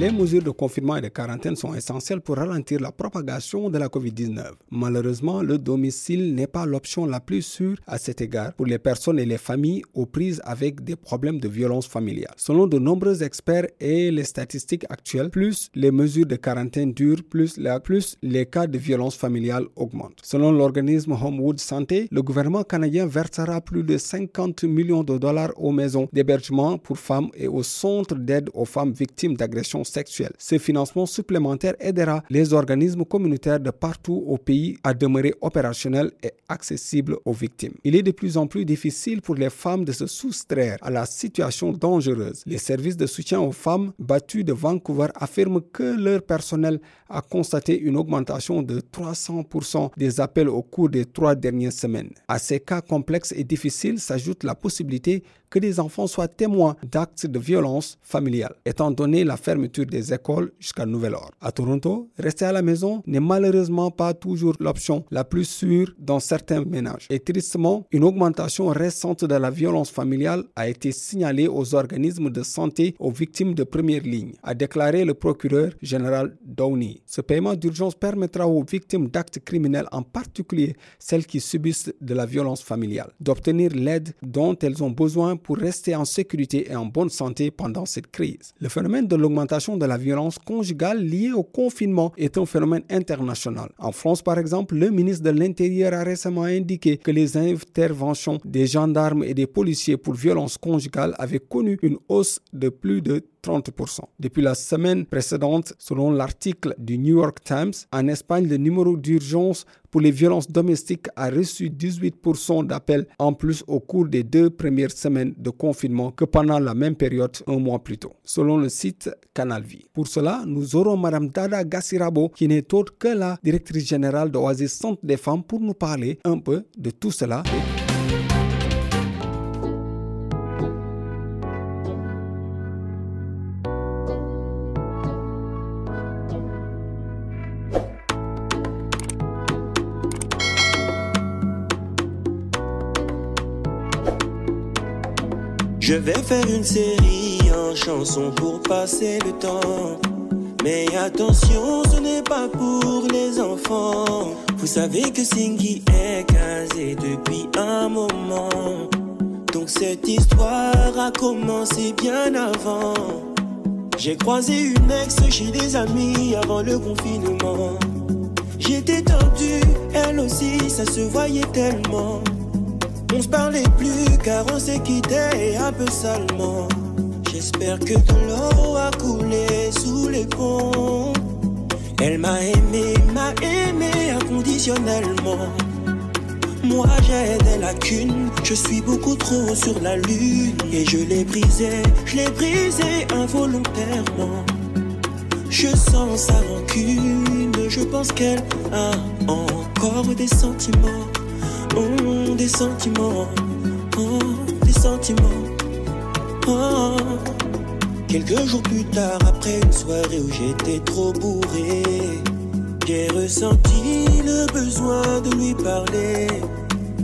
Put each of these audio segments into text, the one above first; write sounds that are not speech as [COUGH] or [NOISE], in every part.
Les mesures de confinement et de quarantaine sont essentielles pour ralentir la propagation de la COVID-19. Malheureusement, le domicile n'est pas l'option la plus sûre à cet égard pour les personnes et les familles aux prises avec des problèmes de violence familiale. Selon de nombreux experts et les statistiques actuelles, plus les mesures de quarantaine durent, plus, les cas de violence familiale augmentent. Selon l'organisme Homewood Santé, le gouvernement canadien versera plus de 50 millions de dollars aux maisons d'hébergement pour femmes et aux centres d'aide aux femmes victimes d'agressions sexuelle. Ce financement supplémentaire aidera les organismes communautaires de partout au pays à demeurer opérationnels et accessibles aux victimes. Il est de plus en plus difficile pour les femmes de se soustraire à la situation dangereuse. Les services de soutien aux femmes battues de Vancouver affirment que leur personnel a constaté une augmentation de 300% des appels au cours des trois dernières semaines. À ces cas complexes et difficiles s'ajoute la possibilité que des enfants soient témoins d'actes de violence familiale, étant donné la fermeture des écoles jusqu'à nouvel ordre. À Toronto, rester à la maison n'est malheureusement pas toujours l'option la plus sûre dans certains ménages. Et tristement, une augmentation récente de la violence familiale a été signalée aux organismes de santé aux victimes de première ligne, a déclaré le procureur général Downey. Ce paiement d'urgence permettra aux victimes d'actes criminels, en particulier celles qui subissent de la violence familiale, d'obtenir l'aide dont elles ont besoin pour rester en sécurité et en bonne santé pendant cette crise. Le phénomène de l'augmentation de la violence conjugale liée au confinement est un phénomène international. En France, par exemple, le ministre de l'Intérieur a récemment indiqué que les interventions des gendarmes et des policiers pour violence conjugale avaient connu une hausse de plus de 30%. Depuis la semaine précédente, selon l'article du New York Times, en Espagne, le numéro d'urgence pour les violences domestiques a reçu 18% d'appels en plus au cours des deux premières semaines de confinement que pendant la même période un mois plus tôt, selon le site Canal Vie. Pour cela, nous aurons Mme Dada Gassirabo, qui n'est autre que la directrice générale d'Oasis Centre des femmes, pour nous parler un peu de tout cela. Je vais faire une série en chansons pour passer le temps. Mais attention, ce n'est pas pour les enfants. Vous savez que Singy est casé depuis un moment. Donc cette histoire a commencé bien avant. J'ai croisé une ex chez des amis avant le confinement. J'étais tendu, elle aussi, ça se voyait tellement. On se parlait plus car on s'est quitté un peu salement. J'espère que de l'eau a coulé sous les ponts. Elle m'a aimé, m'a aimé inconditionnellement. Moi j'ai des lacunes, je suis beaucoup trop sur la lune. Et je l'ai brisé, je l'ai brisé involontairement. Je sens sa rancune, je pense qu'elle a encore des sentiments. Oh, des sentiments, oh, des sentiments. Oh. Quelques jours plus tard, après une soirée où j'étais trop bourré, j'ai ressenti le besoin de lui parler.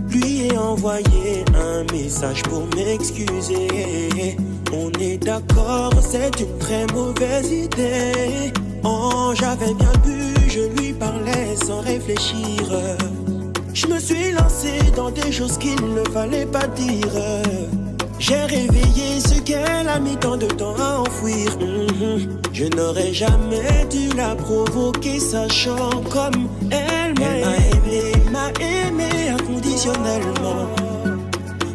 Lui ai envoyé un message pour m'excuser. On est d'accord, c'est une très mauvaise idée. Oh, j'avais bien bu, je lui parlais sans réfléchir. Je me suis lancé dans des choses qu'il ne fallait pas dire. J'ai réveillé ce qu'elle a mis tant de temps à enfouir. Mhm. Je n'aurais jamais dû la provoquer, sachant comme elle m'a aimé, m'a aimé inconditionnellement.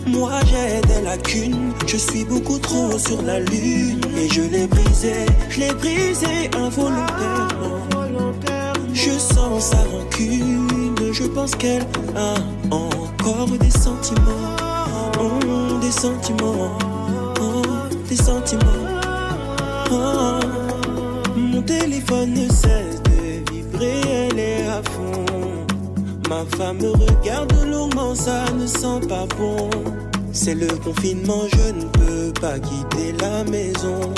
Moi j'ai des lacunes, je suis beaucoup trop sur la lune. Et je l'ai brisé, je l'ai brisé involontairement. Je sens sa rancune je pense qu'elle a encore des sentiments. Oh, des sentiments. Oh, des sentiments. Oh, mon téléphone ne cesse de vibrer, elle est à fond. Ma femme me regarde longuement, ça ne sent pas bon. C'est le confinement, je ne peux pas quitter la maison.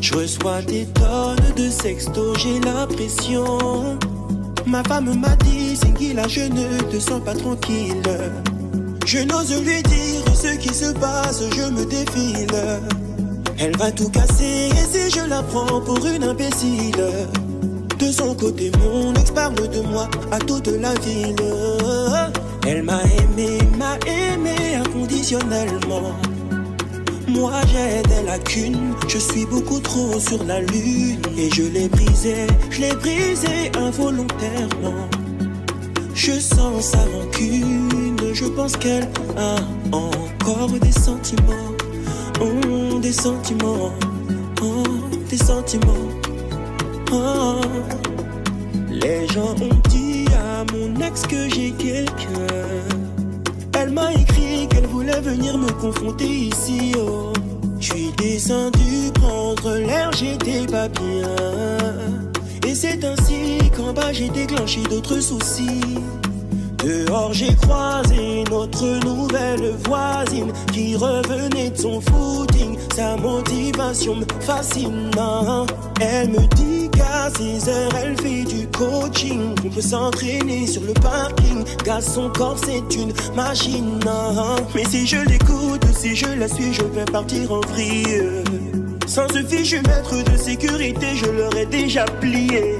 Je reçois des tonnes de sextos, j'ai la pression. Ma femme m'a dit, là, je ne te sens pas tranquille. Je n'ose lui dire ce qui se passe, je me défile. Elle va tout casser et si je la prends pour une imbécile. De son côté, mon ex parle de moi à toute la ville. Elle m'a aimé, m'a aimé inconditionnellement. Moi j'ai des lacunes, je suis beaucoup trop sur la lune et je l'ai brisé, je l'ai brisé involontairement. Je sens sa rancune, je pense qu'elle a encore des sentiments, oh, des sentiments, oh, des sentiments. Oh. Les gens ont dit à mon ex que j'ai quelqu'un. Elle m'a écrit qu'elle voulait venir me confronter ici. Oh. Je suis descendu prendre l'air, j'étais pas bien. Et c'est ainsi qu'en bas j'ai déclenché d'autres soucis. Dehors j'ai croisé notre nouvelle voisine qui revenait de son footing. Sa motivation me fascine. Elle me dit qu'à 6 heures elle fait du coaching. On peut s'entraîner sur le parking. Car son corps c'est une machine. Mais si je l'écoute, si je la suis, je vais partir en vrille. Sans ce fichu maître de sécurité, je l'aurais déjà plié.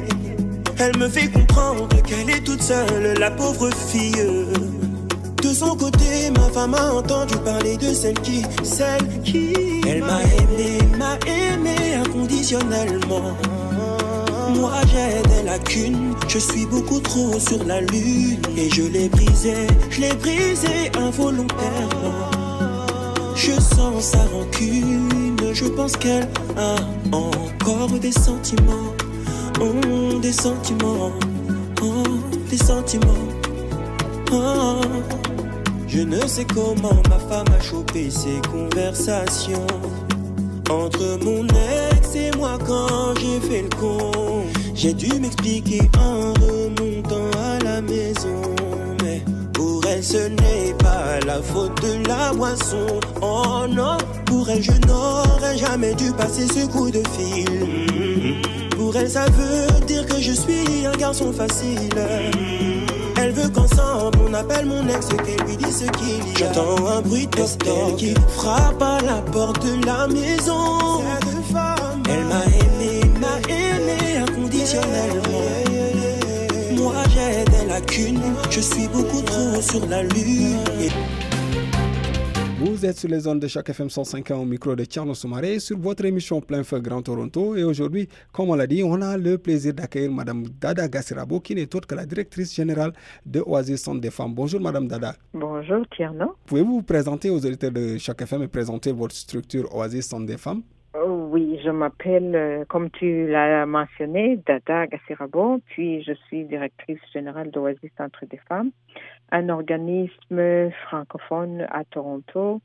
Elle me fait comprendre qu'elle est toute seule, la pauvre fille. De son côté, ma femme a entendu parler de celle qui, celle qui. Elle m'a aimé, m'a aimé inconditionnellement. Moi j'ai des lacunes, je suis beaucoup trop sur la lune. Et je l'ai brisé, je l'ai brisé involontairement. Je sens sa rancune, je pense qu'elle a encore des sentiments. Oh, des sentiments, oh, des sentiments. Oh. Je ne sais comment ma femme a chopé ces conversations entre mon ex et moi quand j'ai fait le con. J'ai dû m'expliquer en remontant à la maison. Mais pour elle, ce n'est pas la faute de la boisson. Oh non, pour elle, je n'aurais jamais dû passer ce coup de fil. Pour elle, ça veut dire que je suis un garçon facile. Elle veut qu'ensemble on appelle mon ex et qu'elle lui dise ce qu'il y a. J'entends un bruit de porte qui frappe à la porte de la maison? Elle m'a aimé, m'a aimé inconditionnellement. Moi j'ai des lacunes, je suis beaucoup trop sur la lune. Vous êtes sur les ondes de chaque FM 105 au micro de Tcherno Soumaré sur votre émission Plein Feu Grand Toronto. Et aujourd'hui, comme on l'a dit, on a le plaisir d'accueillir Madame Dada Gassirabo, qui n'est autre que la directrice générale de Oasis Centre des Femmes. Bonjour Madame Dada. Bonjour Tierno. Pouvez-vous vous présenter aux auditeurs de chaque FM et présenter votre structure Oasis Centre des Femmes? Oui, je m'appelle, euh, comme tu l'as mentionné, Dada Gassirabo, puis je suis directrice générale d'Oasis Centre des Femmes un organisme francophone à Toronto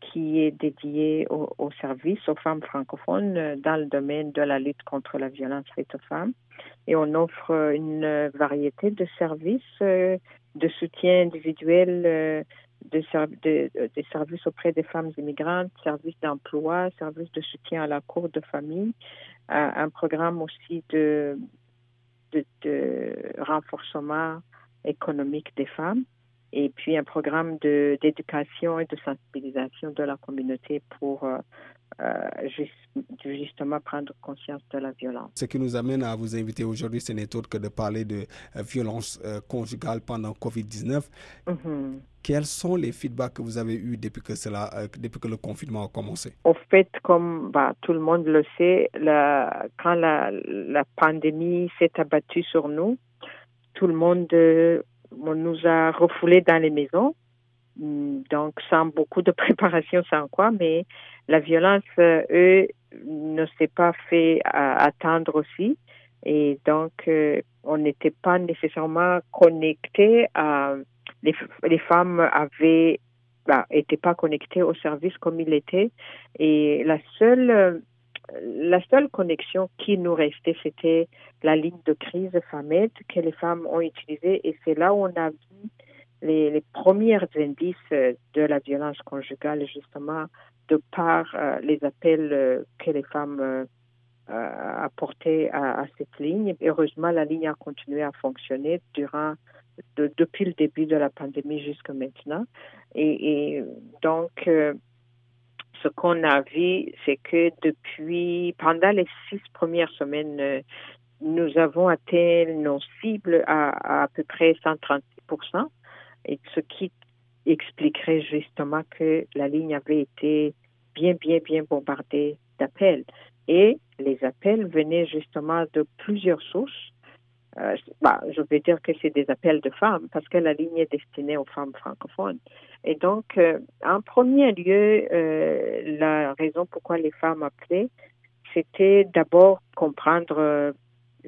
qui est dédié au, service aux femmes francophones dans le domaine de la lutte contre la violence faite aux femmes. Et on offre une variété de services euh, de soutien individuel, euh, de, des services auprès des femmes immigrantes, services d'emploi, services de soutien à la cour de famille, un programme aussi de, de renforcement économique des femmes et puis un programme d'éducation et de sensibilisation de la communauté pour euh, euh, justement prendre conscience de la violence. Ce qui nous amène à vous inviter aujourd'hui, ce n'est autre que de parler de euh, violence conjugale pendant Covid-19. Mm-hmm. Quels sont les feedbacks que vous avez eus depuis que, cela, depuis que le confinement a commencé? Au fait, comme bah, tout le monde le sait, la, quand la, la pandémie s'est abattue sur nous, tout le monde euh, nous a refoulés dans les maisons, mm, donc sans beaucoup de [LAUGHS] préparation, sans quoi, mais la violence, euh, eux, ne s'est pas fait attendre aussi. Et donc, euh, on n'était pas nécessairement connectés à... Les, les femmes avaient bah, pas connectées au service comme il était. Et la seule la seule connexion qui nous restait, c'était la ligne de crise FAMED que les femmes ont utilisée et c'est là où on a vu les premiers indices de la violence conjugale, justement, de par euh, les appels euh, que les femmes euh, apportaient à, à, cette ligne. Heureusement, la ligne a continué à fonctionner durant de, depuis le début de la pandémie jusqu'à maintenant. Et, et donc, ce qu'on a vu, c'est que depuis, pendant les six premières semaines, nous avons atteint nos cibles à à, peu près 136 et ce qui expliquerait justement que la ligne avait été bien, bien, bien bombardée d'appels. Et les appels venaient justement de plusieurs sources. Euh, bah, je vais dire que c'est des appels de femmes parce que la ligne est destinée aux femmes francophones. Et donc, euh, en premier lieu, euh, la raison pourquoi les femmes appelaient, c'était d'abord comprendre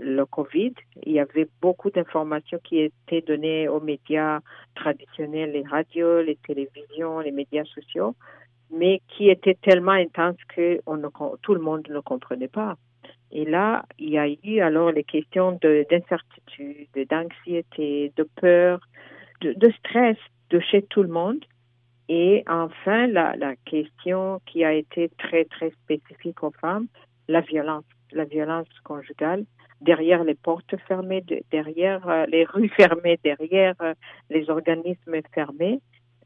le Covid, il y avait beaucoup d'informations qui étaient données aux médias traditionnels, les radios, les télévisions, les médias sociaux, mais qui étaient tellement intenses que tout le monde ne comprenait pas. Et là, il y a eu alors les questions d'incertitude, d'anxiété, de peur, de, de, stress de chez tout le monde. Et enfin, la, la question qui a été très, très spécifique aux femmes, la violence, la violence conjugale derrière les portes fermées, derrière euh, les rues [LAUGHS] fermées, derrière euh, les organismes fermés,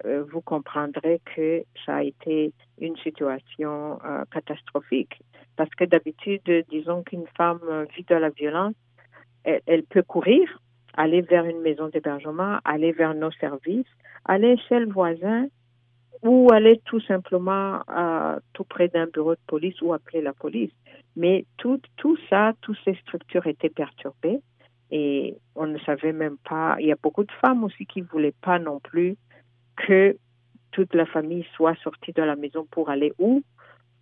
euh, vous comprendrez que ça a été une situation catastrophique. Parce que d'habitude, disons qu'une femme vit de la violence, elle, elle, peut courir, aller vers une maison d'hébergement, aller vers nos services, aller chez le voisin ou aller tout simplement tout près d'un bureau de police ou appeler la police. Mais tout, tout ça, toutes ces structures étaient perturbées et on ne savait même pas. Il y a beaucoup de femmes aussi qui ne voulaient pas non plus que toute la famille soit sortie de la maison pour aller où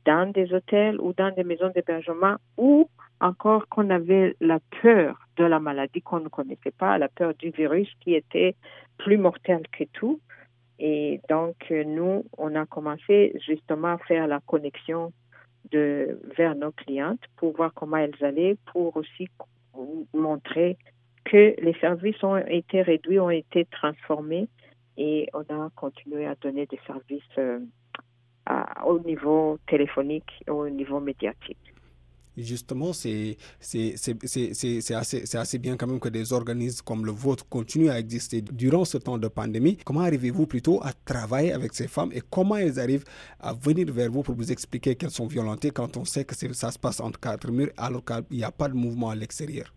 Dans des hôtels ou dans des maisons d'hébergement ou encore qu'on avait la peur de la maladie qu'on ne connaissait pas, la peur du virus qui était plus mortel que tout. Et donc, nous, on a commencé justement à faire la connexion de, vers nos clientes pour voir comment elles allaient, pour aussi montrer que les services ont été réduits, ont été transformés et on a continué à donner des services euh, au niveau téléphonique, au niveau médiatique justement, c'est assez, assez bien quand même que des organismes comme le vôtre continuent à exister durant ce temps de pandémie. Comment arrivez-vous plutôt à travailler avec ces femmes et comment elles arrivent à venir vers vous pour vous expliquer qu'elles sont violentées quand on sait que ça se passe entre quatre murs alors qu'il n'y a pas de mouvement à l'extérieur?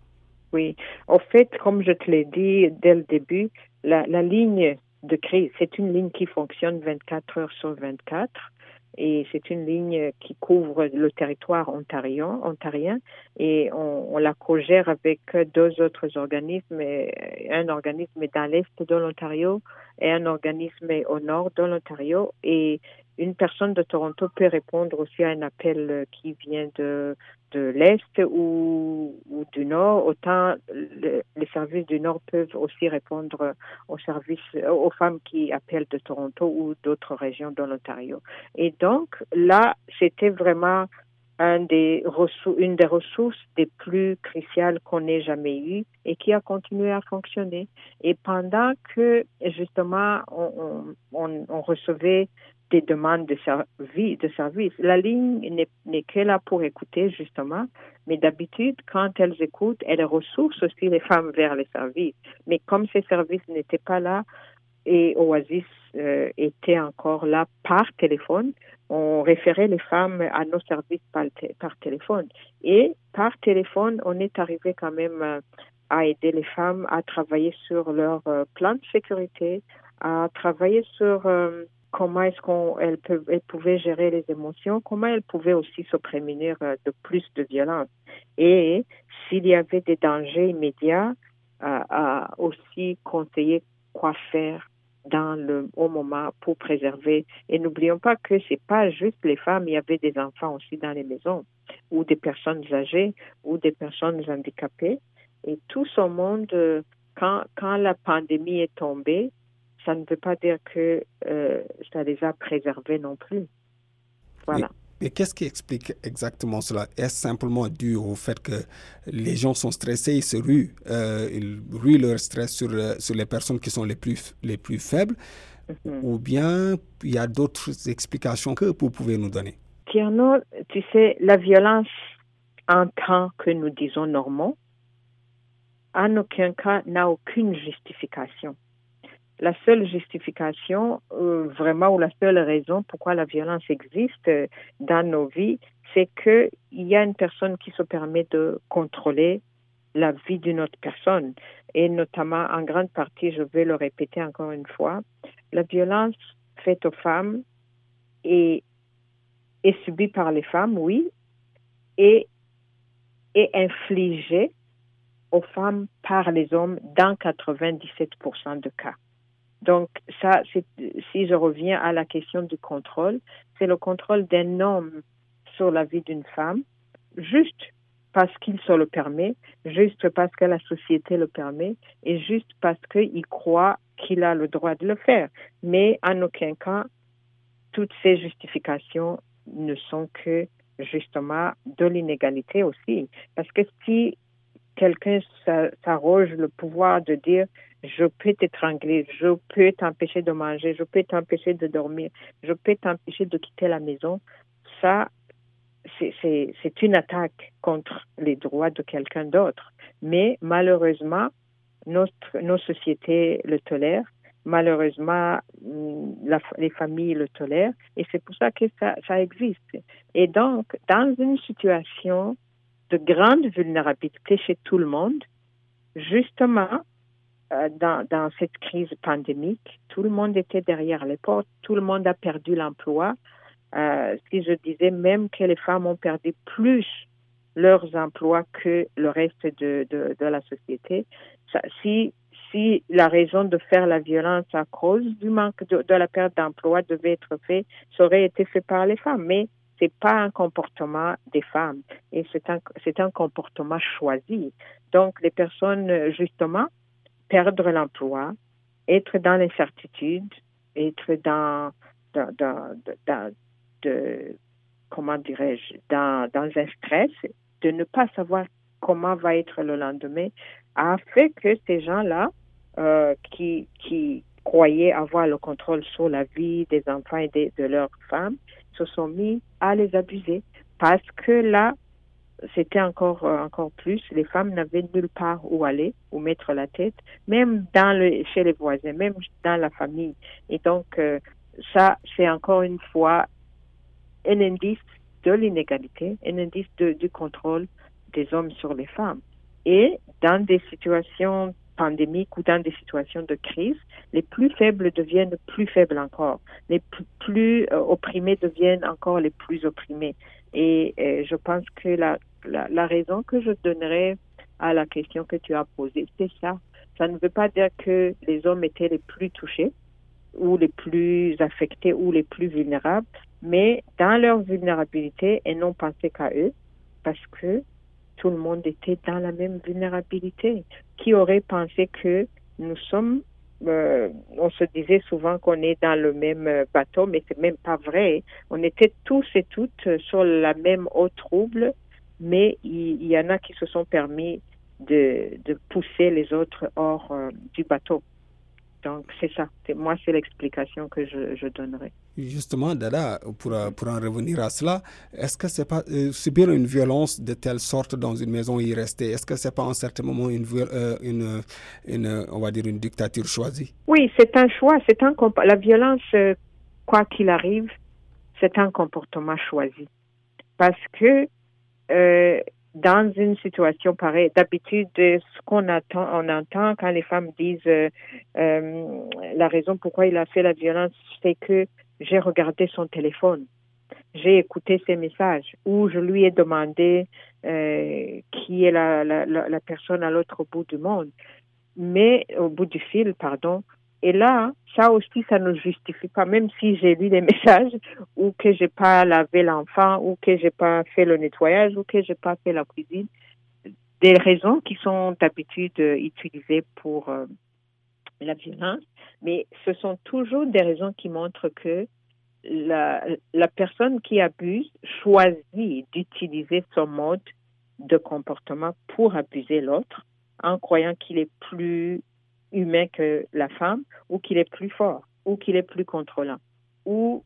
Oui, en fait, comme je te l'ai dit dès le début, la, la ligne de crise, c'est une ligne qui fonctionne 24 heures sur 24 et c'est une ligne qui couvre le territoire ontarien, ontarien. Et on, on la co-gère avec deux autres organismes, un organisme dans l'est de l'Ontario et un organisme au nord de l'Ontario. Et une personne de Toronto peut répondre aussi à un appel qui vient de, de l'Est ou, du Nord. Autant les services du Nord peuvent aussi répondre aux services, aux femmes qui appellent de Toronto ou d'autres régions de l'Ontario. Et donc, là, c'était vraiment un des une des ressources des plus cruciales qu'on ait jamais eues et qui a continué à fonctionner. Et pendant que, justement, on, on recevait des demandes de, service, de service. La ligne n'est que là pour écouter, justement, mais d'habitude, quand elles écoutent, elles ressourcent aussi les femmes vers les services. Mais comme ces services n'étaient pas là et Oasis euh, était encore là par téléphone, on référait les femmes à nos services par, par téléphone. Et par téléphone, on est arrivé quand même euh, à aider les femmes à travailler sur leur euh, plan de sécurité, à travailler sur comment est-ce qu'elle pouvait gérer les émotions, comment elle pouvait aussi se prémunir euh, de plus de violence. Et s'il y avait des dangers immédiats, à aussi conseiller quoi faire dans le au moment pour préserver. Et n'oublions pas que c'est pas juste les femmes, il y avait des enfants aussi dans les maisons, ou des personnes âgées, ou des personnes handicapées. Et tout ce monde, euh, quand la pandémie est tombée, ça ne veut pas dire que euh, ça les a préservés non plus. Voilà. Mais qu'est-ce qui explique exactement cela? Est-ce simplement dû au fait que les gens sont stressés, ils se ruent, euh, ils ruent leur stress sur, euh, sur les personnes qui sont les plus, les plus faibles? Mhm. Ou bien il y a d'autres explications que vous pouvez nous donner? Tierno, tu sais, la violence en temps que nous disons normaux, en aucun cas n'a aucune justification. La seule justification, euh, vraiment, ou la seule raison pourquoi la violence existe euh, dans nos vies, c'est qu'il y a une personne qui se permet de contrôler la vie d'une autre personne. Et notamment, en grande partie, je vais le répéter encore une fois, la violence faite aux femmes est, est subie par les femmes, oui, et est infligée aux femmes par les hommes dans 97% de cas. Donc, ça, si je reviens à la question du contrôle, c'est le contrôle d'un homme sur la vie d'une femme, juste parce qu'il se le permet, juste parce que la société le permet, et juste parce qu'il croit qu'il a le droit de le faire. Mais en aucun cas, toutes ces justifications ne sont que justement de l'inégalité aussi. Parce que si quelqu'un s'arroge le pouvoir de dire je peux t'étrangler, je peux t'empêcher de manger, je peux t'empêcher de dormir, je peux t'empêcher de quitter la maison, ça, c'est une attaque contre les droits de quelqu'un d'autre. Mais malheureusement, notre, nos sociétés le tolèrent. Malheureusement, mm, les familles le tolèrent. Et c'est pour ça que ça, ça existe. Et donc, dans une situation de grande vulnérabilité chez tout le monde, justement, dans, dans, cette crise pandémique, tout le monde était derrière les portes, tout le monde a perdu l'emploi. Euh, si je disais même que les femmes ont perdu plus leurs emplois que le reste de, de, la société, si, si la raison de faire la violence à cause du manque de, de la perte d'emploi devait être fait, ça aurait été fait par les femmes. Mais c'est pas un comportement des femmes et c'est un, c'est un comportement choisi. Donc, les personnes, justement, perdre l'emploi, être dans l'incertitude, être dans, dans, dans, dans de, comment dirais-je, dans, dans un stress, de ne pas savoir comment va être le lendemain, a fait que ces gens-là, euh, qui, qui croyaient avoir le contrôle sur la vie des enfants et de, de leurs femmes, se sont mis à les abuser. Parce que là, c'était encore euh, encore plus. Les femmes n'avaient nulle part où aller, où mettre la tête, même dans le chez les voisins, même dans la famille. Et donc euh, ça, c'est encore une fois un indice de l'inégalité, un indice du contrôle des hommes sur les femmes. Et dans des situations pandémiques ou dans des situations de crise, les plus faibles deviennent plus faibles encore. Les plus, euh, opprimés deviennent encore les plus opprimés. Et je pense que la, la, raison que je donnerais à la question que tu as posée, c'est ça. Ça ne veut pas dire que les hommes étaient les plus touchés ou les plus affectés ou les plus vulnérables, mais dans leur vulnérabilité, ils n'ont pensé qu'à eux parce que tout le monde était dans la même vulnérabilité. Qui aurait pensé que nous sommes, euh, on se disait souvent qu'on est dans le même bateau, mais c'est même pas vrai. On était tous et toutes sur la même eau trouble, mais il, y en a qui se sont permis de, de pousser les autres hors euh, du bateau. Donc, c'est ça. Moi, c'est l'explication que je, je, donnerai. Justement, Dada, pour, pour en revenir à cela, est-ce que c'est pas euh, subir une violence de telle sorte dans une maison y rester Est-ce que c'est pas en certain moment une, euh, une, une, on va dire, une dictature choisie? Oui, c'est un choix. C'est un la violence, euh, quoi qu'il arrive, c'est un comportement choisi. Parce que dans une situation pareille, d'habitude, ce qu'on on entend quand les femmes disent euh, euh, la raison pourquoi il a fait la violence, c'est que j'ai regardé son téléphone, j'ai écouté ses messages, ou je lui ai demandé euh, qui est la, la personne à l'autre bout du monde, mais au bout du fil, pardon. Et là, ça aussi, ça ne justifie pas, même si j'ai lu des [LAUGHS] messages ou que j'ai pas lavé l'enfant ou que j'ai pas fait le nettoyage ou que j'ai pas fait la cuisine, des raisons qui sont d'habitude euh, utilisées pour euh, la violence, mais ce sont toujours des raisons qui montrent que la, la personne qui abuse choisit d'utiliser son mode de comportement pour abuser l'autre en croyant qu'il est plus humain que la femme ou qu'il est plus fort ou qu'il est plus contrôlant ou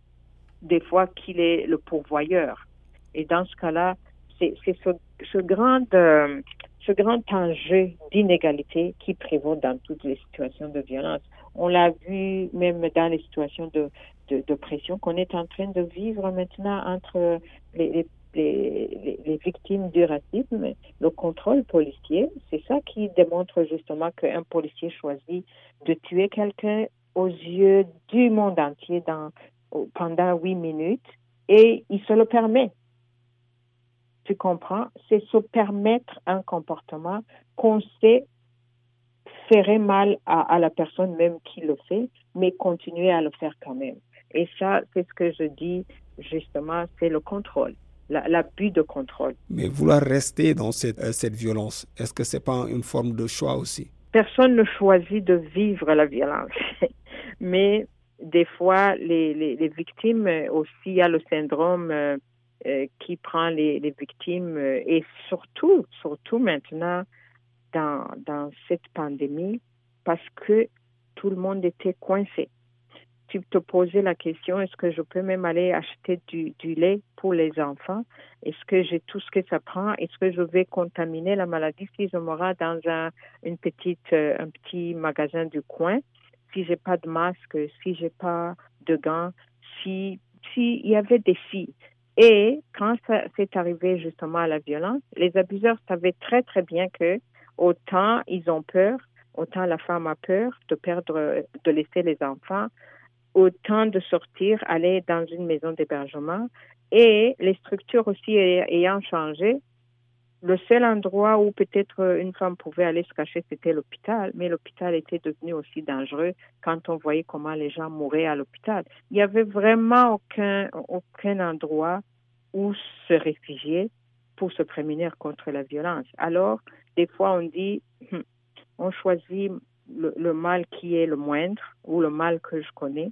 des fois qu'il est le pourvoyeur. Et dans ce cas-là, c'est ce, grand, euh, ce grand enjeu d'inégalité qui prévaut dans toutes les situations de violence. On l'a vu même dans les situations de, pression qu'on est en train de vivre maintenant entre les les, victimes du racisme, le contrôle policier, c'est ça qui démontre justement qu'un policier choisit de tuer quelqu'un aux yeux du monde entier pendant huit minutes et il se le permet. Tu comprends? C'est se permettre un comportement qu'on sait ferait mal à, la personne même qui le fait, mais continuer à le faire quand même. Et ça, c'est ce que je dis justement, c'est le contrôle l'abus de contrôle. Mais vouloir rester dans cette, euh, cette violence, est-ce que c'est pas une forme de choix aussi? Personne ne choisit de vivre la violence, [LAUGHS] mais des fois, les, les, les, victimes aussi, il y a le syndrome euh, euh, qui prend les, les victimes euh, et surtout, surtout maintenant dans, dans cette pandémie, parce que tout le monde était coincé tu te posais la question, est-ce que je peux même aller acheter du, lait pour les enfants? Est-ce que j'ai tout ce que ça prend? Est-ce que je vais contaminer la maladie si je m'aurai dans un, une petite, euh, un petit magasin du coin? Si j'ai pas de masque, si j'ai pas de gants, si, y avait des filles. Et quand ça s'est arrivé justement à la violence, les abuseurs savaient très, très bien que autant ils ont peur, autant la femme a peur de perdre, de laisser les enfants, autant de sortir, aller dans une maison d'hébergement et les structures aussi ayant changé. Le seul endroit où peut-être une femme pouvait aller se cacher, c'était l'hôpital, mais l'hôpital était devenu aussi dangereux quand on voyait comment les gens mouraient à l'hôpital. Il n'y avait vraiment aucun, aucun endroit où se réfugier pour se prémunir contre la violence. Alors, des fois, on dit, hum, on choisit le mal qui est le moindre ou le mal que je connais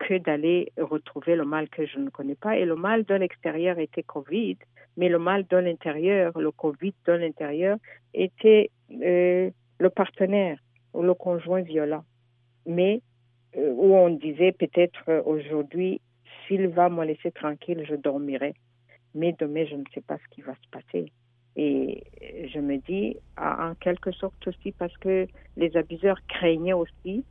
que d'aller retrouver le mal que je ne connais pas. Et le mal de l'extérieur était Covid, mais le mal de l'intérieur, le Covid de l'intérieur, était euh, le partenaire ou le conjoint violent. Mais euh, où on disait peut-être euh, aujourd'hui, s'il va me laisser tranquille, je dormirai. Mais demain, je ne sais pas ce qui va se passer. Et je me dis, en quelque sorte aussi, parce que les abuseurs craignaient aussi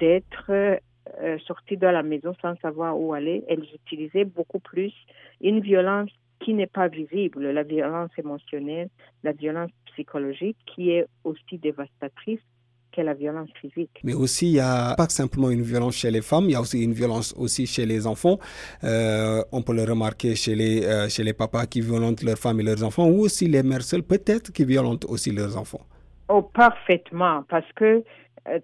d'être euh, sorties de la maison sans savoir où aller, elles utilisaient beaucoup plus une violence qui n'est pas visible, la violence émotionnelle, la violence psychologique, qui est aussi dévastatrice que la violence physique. Mais aussi, il n'y a pas simplement une violence chez les femmes, il y a aussi une violence aussi chez les enfants. Euh, on peut le remarquer chez les, euh, chez les papas qui violentent leurs femmes et leurs enfants, ou aussi les mères seules, peut-être, qui violentent aussi leurs enfants. Oh, parfaitement, parce que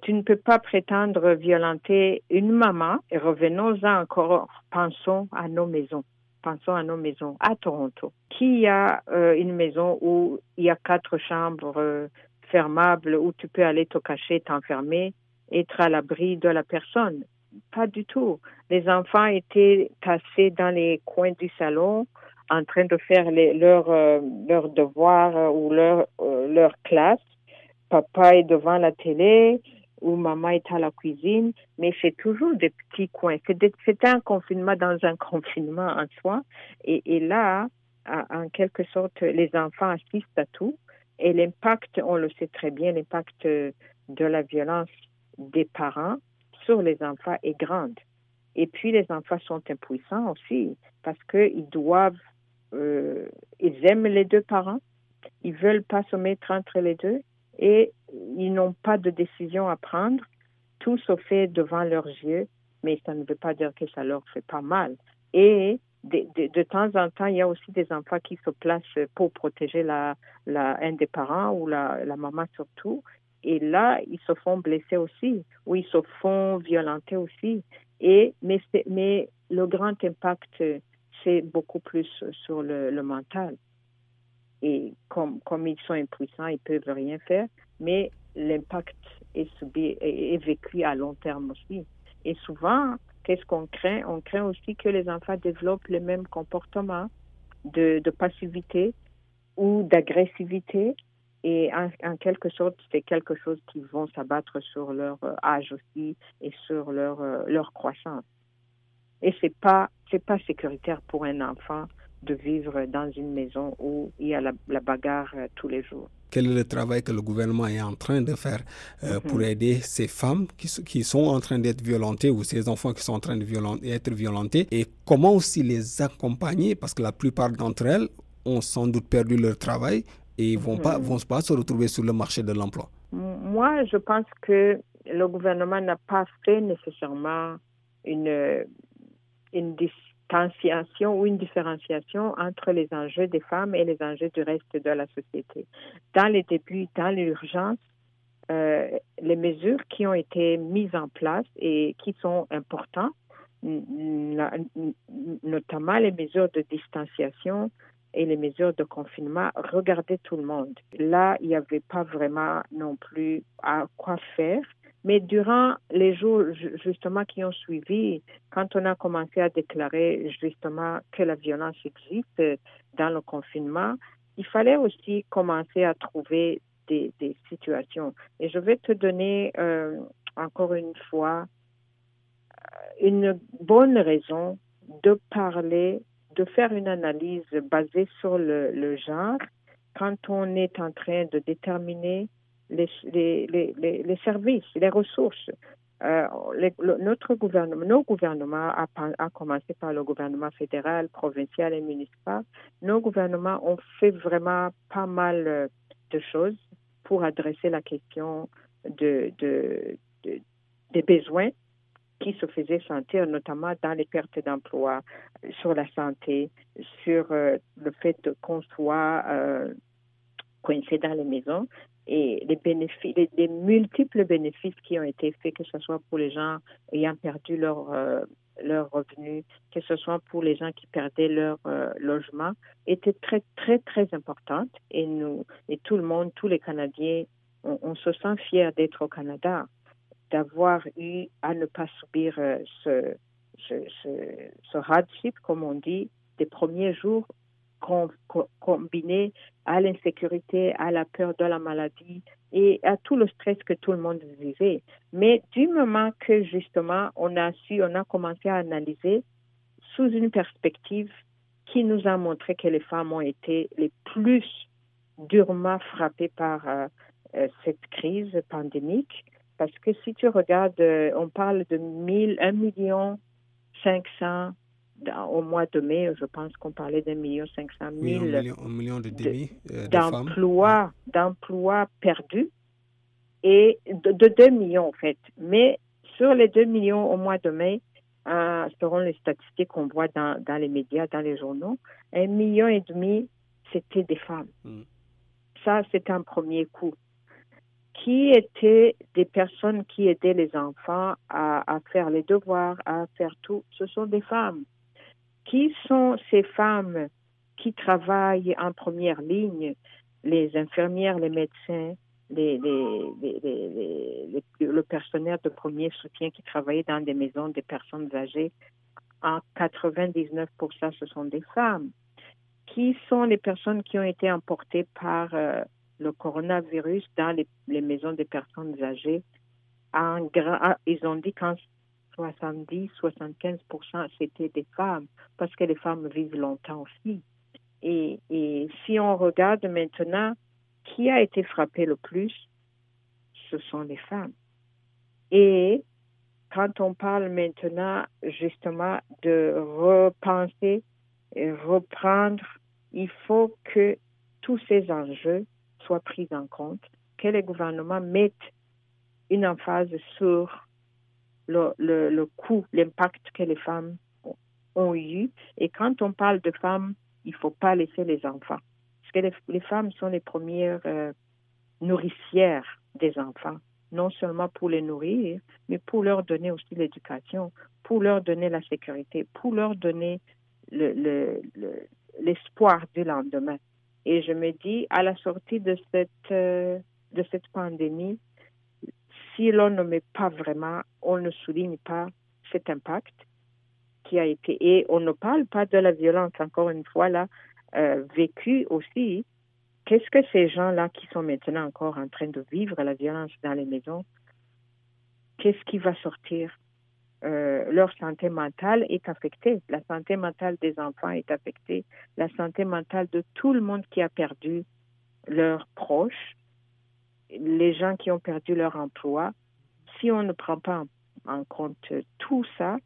tu ne peux pas prétendre violenter une maman. Et revenons-en encore, pensons à nos maisons. Pensons à nos maisons à Toronto. Qui a euh, une maison où il y a quatre chambres euh, fermables où tu peux aller te cacher, t'enfermer, être à l'abri de la personne? Pas du tout. Les enfants étaient tassés dans les coins du salon en train de faire les, leurs leurs devoirs ou leur, leur classe papa est devant la télé ou maman est à la cuisine, mais c'est toujours des petits coins. C'est un confinement dans un [LAUGHS] confinement en soi. Et, là, en quelque sorte, les enfants assistent à tout. Et l'impact, on le sait très bien, l'impact de la violence des parents sur les enfants est grande. Et puis, les enfants sont impuissants aussi parce qu'ils doivent, euh, ils aiment les deux parents, ils veulent pas se mettre entre les deux et ils n'ont pas de décision à prendre. Tout se fait devant leurs yeux, mais ça ne veut pas dire que ça leur fait pas mal. Et de, de, de, temps en temps, il y a aussi des enfants qui se placent pour protéger la, la, un des parents ou la, la maman surtout. Et là, ils se font blesser aussi, ou ils se font violenter aussi. Et, mais, mais le grand impact, c'est beaucoup plus sur le, le mental et comme, comme ils sont impuissants, ils peuvent rien faire, mais l'impact est, est, vécu à long terme aussi. Et souvent, Qu'est-ce qu'on craint? On craint aussi que les enfants développent le même comportement de, passivité ou d'agressivité. Et en, quelque sorte, c'est quelque chose qui vont s'abattre sur leur euh, âge aussi et sur leur, euh, leur croissance. Et c'est pas pas sécuritaire pour un enfant de vivre dans une maison où il y a la, bagarre euh, tous les jours. Quel est le travail que le gouvernement est en train de faire euh, pour mhm. aider ces femmes qui, qui sont en train d'être violentées ou ces enfants qui sont en train d'être violentés? Et comment aussi les accompagner? Parce que la plupart d'entre elles ont sans doute perdu leur travail et ne vont, pas, mhm. vont pas se retrouver sur le marché de l'emploi. Moi, je pense que le gouvernement n'a pas fait nécessairement une, une, ou une différenciation entre les enjeux des femmes et les enjeux du reste de la société. Dans les débuts, dans l'urgence, euh, les mesures qui ont été mises en place et qui sont importantes, notamment les mesures de distanciation et les mesures de confinement, regardaient tout le monde. Là, il n'y avait pas vraiment non plus à quoi faire. Mais durant les jours justement qui ont suivi, quand on a commencé à déclarer justement que la violence existe dans le confinement, il fallait aussi commencer à trouver des, situations. Et je vais te donner euh, encore une fois euh, une bonne raison de parler, de faire une analyse basée sur le genre quand on est en train de déterminer les, les, les, les services, les ressources. Euh, notre gouvernement, nos gouvernements, à, à, commencer par le gouvernement fédéral, provincial et municipal, nos gouvernements ont fait vraiment pas mal euh, de choses pour adresser la question de, de, des besoins qui se faisaient sentir, notamment dans les pertes d'emploi, sur la santé, sur euh, le fait qu'on soit coincé dans les maisons et les bénéfices, les, multiples bénéfices qui ont été faits, que ce soit pour les gens ayant perdu leur euh, leur revenu, que ce soit pour les gens qui perdaient leur euh, logement, étaient très très très importantes. Et nous et tout le monde, tous les Canadiens, on, se sent fiers d'être au Canada, d'avoir eu à ne pas subir euh, ce, ce, ce, ce hardship, comme on dit, des premiers jours combiné à l'insécurité, à la peur de la maladie et à tout le stress que tout le monde vivait. Mais du moment que justement on a su, on a commencé à analyser sous une perspective qui nous a montré que les femmes ont été les plus durement frappées par euh, euh, cette crise pandémique. Parce que si tu regardes, euh, on parle de 1000, 1 million 500 au mois de mai, je pense qu'on parlait d'un million cinq cent mille euh, d'emplois, d'emplois perdus et de, deux 2 millions en fait. Mais sur les 2 millions au mois de mai, euh, selon les statistiques qu'on voit dans, dans, les médias, dans les journaux, un million et demi, c'était des femmes. Hmm. Ça, c'est un premier coup. Qui étaient des personnes qui aidaient les enfants à, à faire les devoirs, à faire tout? Ce sont des femmes qui sont ces femmes qui travaillent en première ligne, les infirmières, les médecins, les, le personnel de premier soutien qui travaillait dans des maisons des personnes âgées, en 99%, ce sont des femmes. Qui sont les personnes qui ont été emportées par euh, le coronavirus dans les, maisons des personnes âgées? En ils ont dit qu'en 70-75% c'était des femmes, parce que les femmes vivent longtemps aussi. Et, et, si on regarde maintenant, qui a été frappé le plus, ce sont les femmes. Et quand on parle maintenant justement de repenser et reprendre, il faut que tous ces enjeux soient pris en compte, que les gouvernements mettent une emphase sur le, le, le coût, l'impact que les femmes ont eu. Et quand on parle de femmes, il ne faut pas laisser les enfants. Parce que les, les femmes sont les premières euh, nourricières des enfants, non seulement pour les nourrir, mais pour leur donner aussi l'éducation, pour leur donner la sécurité, pour leur donner l'espoir le, le, du lendemain. Et je me dis, à la sortie de cette, euh, de cette pandémie, si l'on ne met pas vraiment, on ne souligne pas cet impact qui a été. Et on ne parle pas de la violence, encore une fois, là, euh, vécue aussi. Qu'est-ce que ces gens-là qui sont maintenant encore en train de vivre la violence dans les maisons, qu'est-ce qui va sortir? Euh, leur santé mentale est affectée. La santé mentale des enfants est affectée. La santé mentale de tout le monde qui a perdu leurs proches, les gens qui ont perdu leur emploi. Si on ne prend pas en compte tout ça,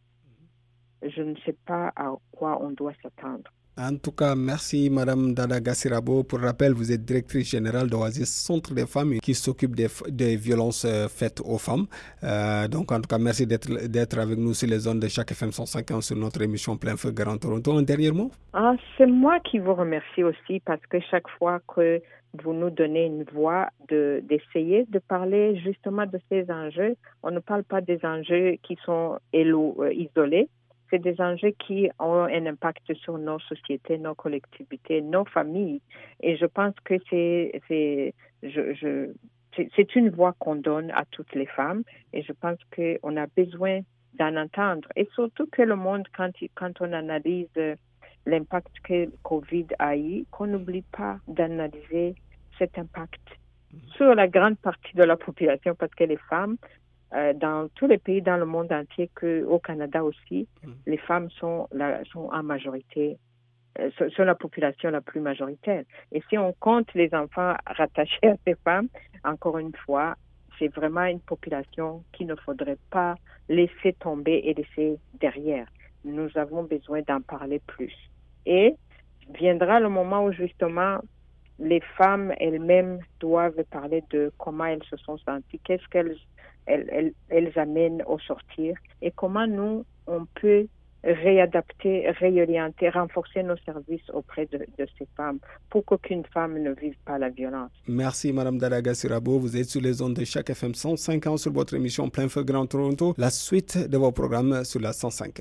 je ne sais pas à quoi on doit s'attendre. En tout cas, merci Madame Dada Gassirabo. Pour rappel, vous êtes directrice générale d'Oasis Centre des femmes qui s'occupe des, violences euh, faites aux femmes. Euh, donc, en tout cas, merci d'être avec nous sur les zones de chaque FM 150 sur notre émission Plein Feu Grand Toronto. Un dernier mot? Ah, C'est moi qui vous remercie aussi parce que chaque fois que vous nous donnez une voix d'essayer de, parler justement de ces enjeux, on ne parle pas des enjeux qui sont euh, isolés, c'est des enjeux qui ont un impact sur nos sociétés, nos collectivités, nos familles. Et je pense que c'est, je, je, c'est une voix qu'on donne à toutes les femmes. Et je pense qu'on a besoin d'en entendre. Et surtout que le monde, quand, quand on analyse l'impact que Covid a eu, qu'on n'oublie pas d'analyser cet impact sur la grande partie de la population, parce que les femmes euh, dans tous les pays dans le monde entier, que au Canada aussi, mm. les femmes sont, la, sont en majorité, euh, sont la population la plus majoritaire. Et si on compte les enfants rattachés à ces femmes, encore une fois, c'est vraiment une population qu'il ne faudrait pas laisser tomber et laisser derrière. Nous avons besoin d'en parler plus. Et viendra le moment où justement les femmes elles-mêmes doivent parler de comment elles se sont senties, qu'est-ce qu'elles elles, amènent au sortir et comment nous, on peut réadapter, réorienter, renforcer nos services auprès de, ces femmes pour qu'aucune femme ne vive pas la violence. Merci Madame Dalaga Sirabo. Vous êtes sur les ondes de chaque FM 105 ans sur votre émission Plein Feu Grand Toronto. La suite de vos programmes sur la 105